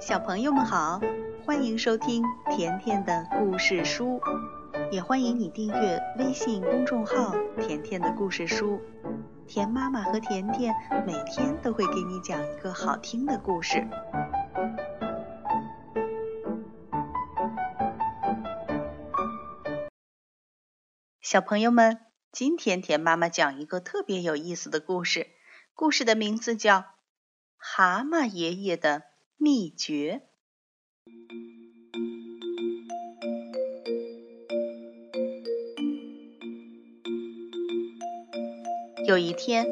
小朋友们好，欢迎收听甜甜的故事书，也欢迎你订阅微信公众号“甜甜的故事书”。甜妈妈和甜甜每天都会给你讲一个好听的故事。小朋友们，今天甜妈妈讲一个特别有意思的故事，故事的名字叫《蛤蟆爷爷的秘诀》。有一天，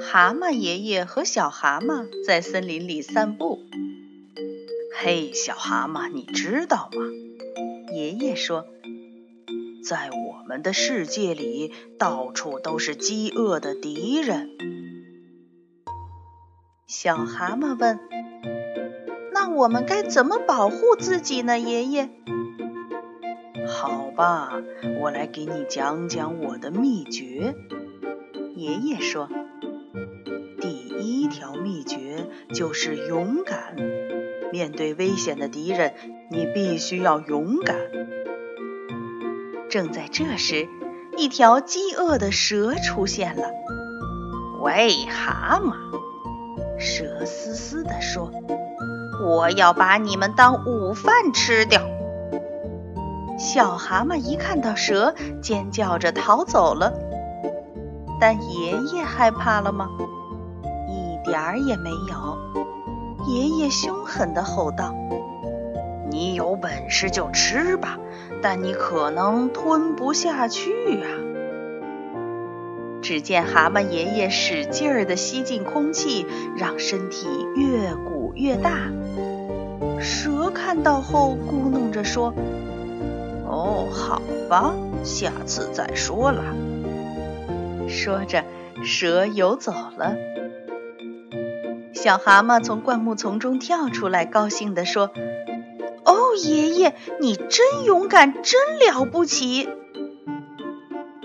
蛤蟆爷爷和小蛤蟆在森林里散步。嘿，小蛤蟆，你知道吗？爷爷说，在我们的世界里，到处都是饥饿的敌人。小蛤蟆问：“我们该怎么保护自己呢？”爷爷，好吧，我来给你讲讲我的秘诀。爷爷说：“第一条秘诀就是勇敢。面对危险的敌人，你必须要勇敢。”正在这时，一条饥饿的蛇出现了。“喂，蛤蟆！”蛇嘶嘶地说，“我要把你们当午饭吃掉。”小蛤蟆一看到蛇，尖叫着逃走了。但爷爷害怕了吗？一点儿也没有。爷爷凶狠地吼道：“你有本事就吃吧，但你可能吞不下去啊！”只见蛤蟆爷爷使劲儿地吸进空气，让身体越鼓越大。蛇看到后咕哝着说：“哦，好吧，下次再说了。”说着，蛇游走了。小蛤蟆从灌木丛中跳出来，高兴地说：“哦，爷爷，你真勇敢，真了不起！”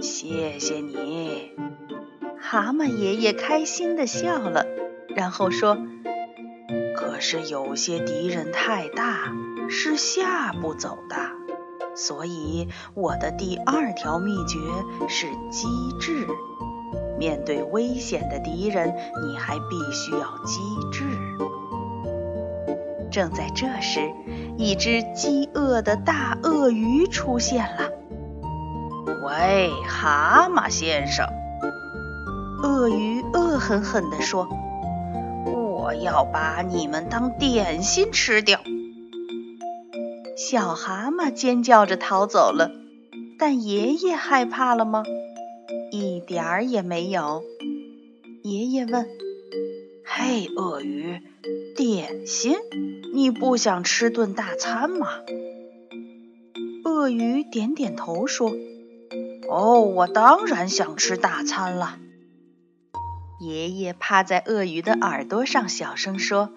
谢谢你，蛤蟆爷爷开心地笑了，然后说：“可是有些敌人太大，是下不走的，所以我的第二条秘诀是机智。”面对危险的敌人，你还必须要机智。正在这时，一只饥饿的大鳄鱼出现了。“喂，蛤蟆先生！”鳄鱼恶狠狠地说，“我要把你们当点心吃掉。”小蛤蟆尖叫着逃走了。但爷爷害怕了吗？一点儿也没有。爷爷问：“嘿，鳄鱼，点心？你不想吃顿大餐吗？”鳄鱼点点头说：“哦，我当然想吃大餐了。”爷爷趴在鳄鱼的耳朵上小声说：“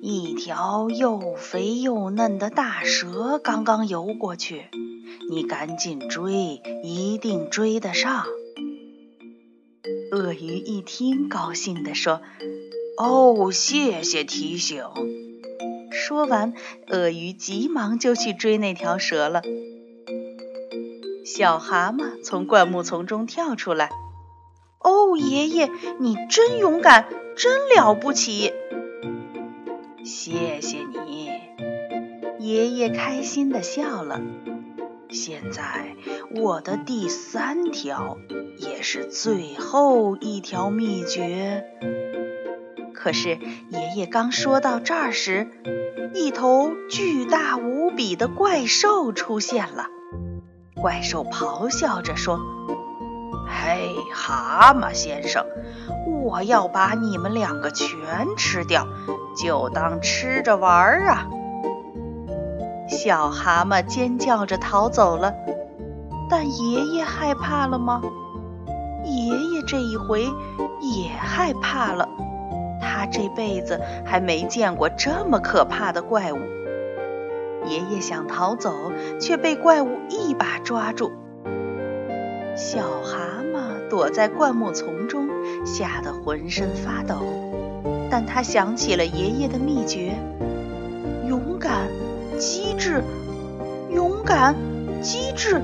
一条又肥又嫩的大蛇刚刚游过去。”你赶紧追，一定追得上。鳄鱼一听，高兴地说：“哦，谢谢提醒。”说完，鳄鱼急忙就去追那条蛇了。小蛤蟆从灌木丛中跳出来：“哦，爷爷，你真勇敢，真了不起！”谢谢你，爷爷开心地笑了。现在，我的第三条也是最后一条秘诀。可是，爷爷刚说到这儿时，一头巨大无比的怪兽出现了。怪兽咆哮着说：“嘿，蛤蟆先生，我要把你们两个全吃掉，就当吃着玩儿啊！”小蛤蟆尖叫着逃走了，但爷爷害怕了吗？爷爷这一回也害怕了，他这辈子还没见过这么可怕的怪物。爷爷想逃走，却被怪物一把抓住。小蛤躲在灌木丛中，吓得浑身发抖。但他想起了爷爷的秘诀：勇敢、机智，勇敢、机智。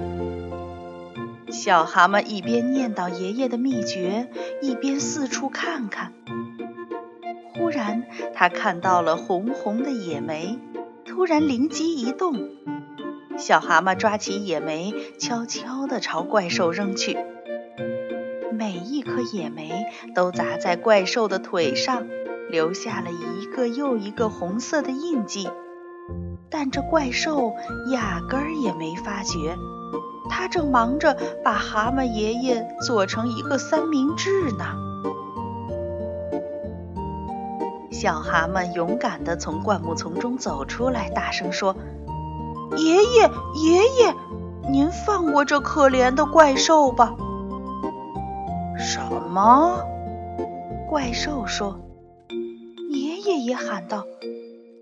小蛤蟆一边念叨爷爷的秘诀，一边四处看看。忽然，他看到了红红的野莓，突然灵机一动，小蛤蟆抓起野莓，悄悄地朝怪兽扔去。每一颗野莓都砸在怪兽的腿上，留下了一个又一个红色的印记。但这怪兽压根儿也没发觉，他正忙着把蛤蟆爷爷做成一个三明治呢。小蛤蟆勇敢地从灌木丛中走出来，大声说：“爷爷，爷爷，您放过这可怜的怪兽吧！”什么？怪兽说。爷爷也喊道：“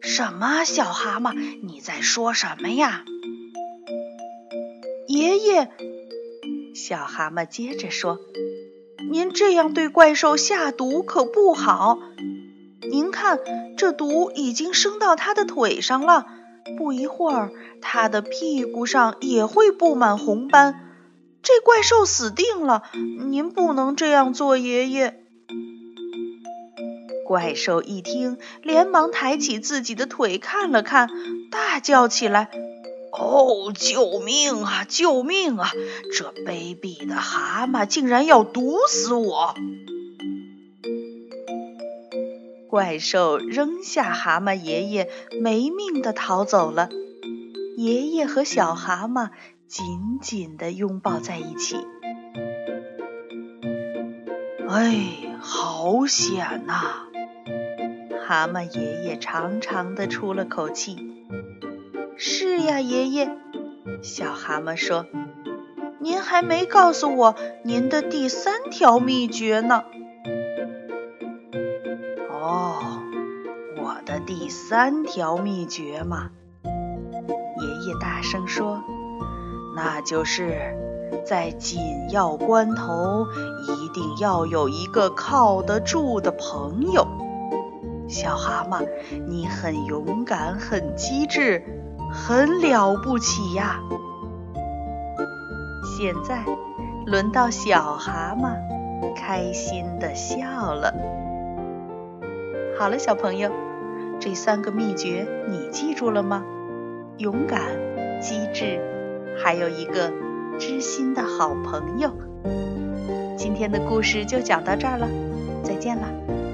什么？小蛤蟆，你在说什么呀？”爷爷，小蛤蟆接着说：“您这样对怪兽下毒可不好。您看，这毒已经升到它的腿上了，不一会儿，它的屁股上也会布满红斑。”这怪兽死定了！您不能这样做，爷爷。怪兽一听，连忙抬起自己的腿看了看，大叫起来：“哦，救命啊！救命啊！这卑鄙的蛤蟆竟然要毒死我！”怪兽扔下蛤蟆爷爷，没命的逃走了。爷爷和小蛤蟆。紧紧地拥抱在一起。哎，好险呐！蛤蟆爷爷长长的出了口气。是呀，爷爷。小蛤蟆说：“您还没告诉我您的第三条秘诀呢。”哦，我的第三条秘诀嘛。爷爷大声说。那就是在紧要关头，一定要有一个靠得住的朋友。小蛤蟆，你很勇敢，很机智，很了不起呀！现在轮到小蛤蟆开心的笑了。好了，小朋友，这三个秘诀你记住了吗？勇敢、机智。还有一个知心的好朋友。今天的故事就讲到这儿了，再见了。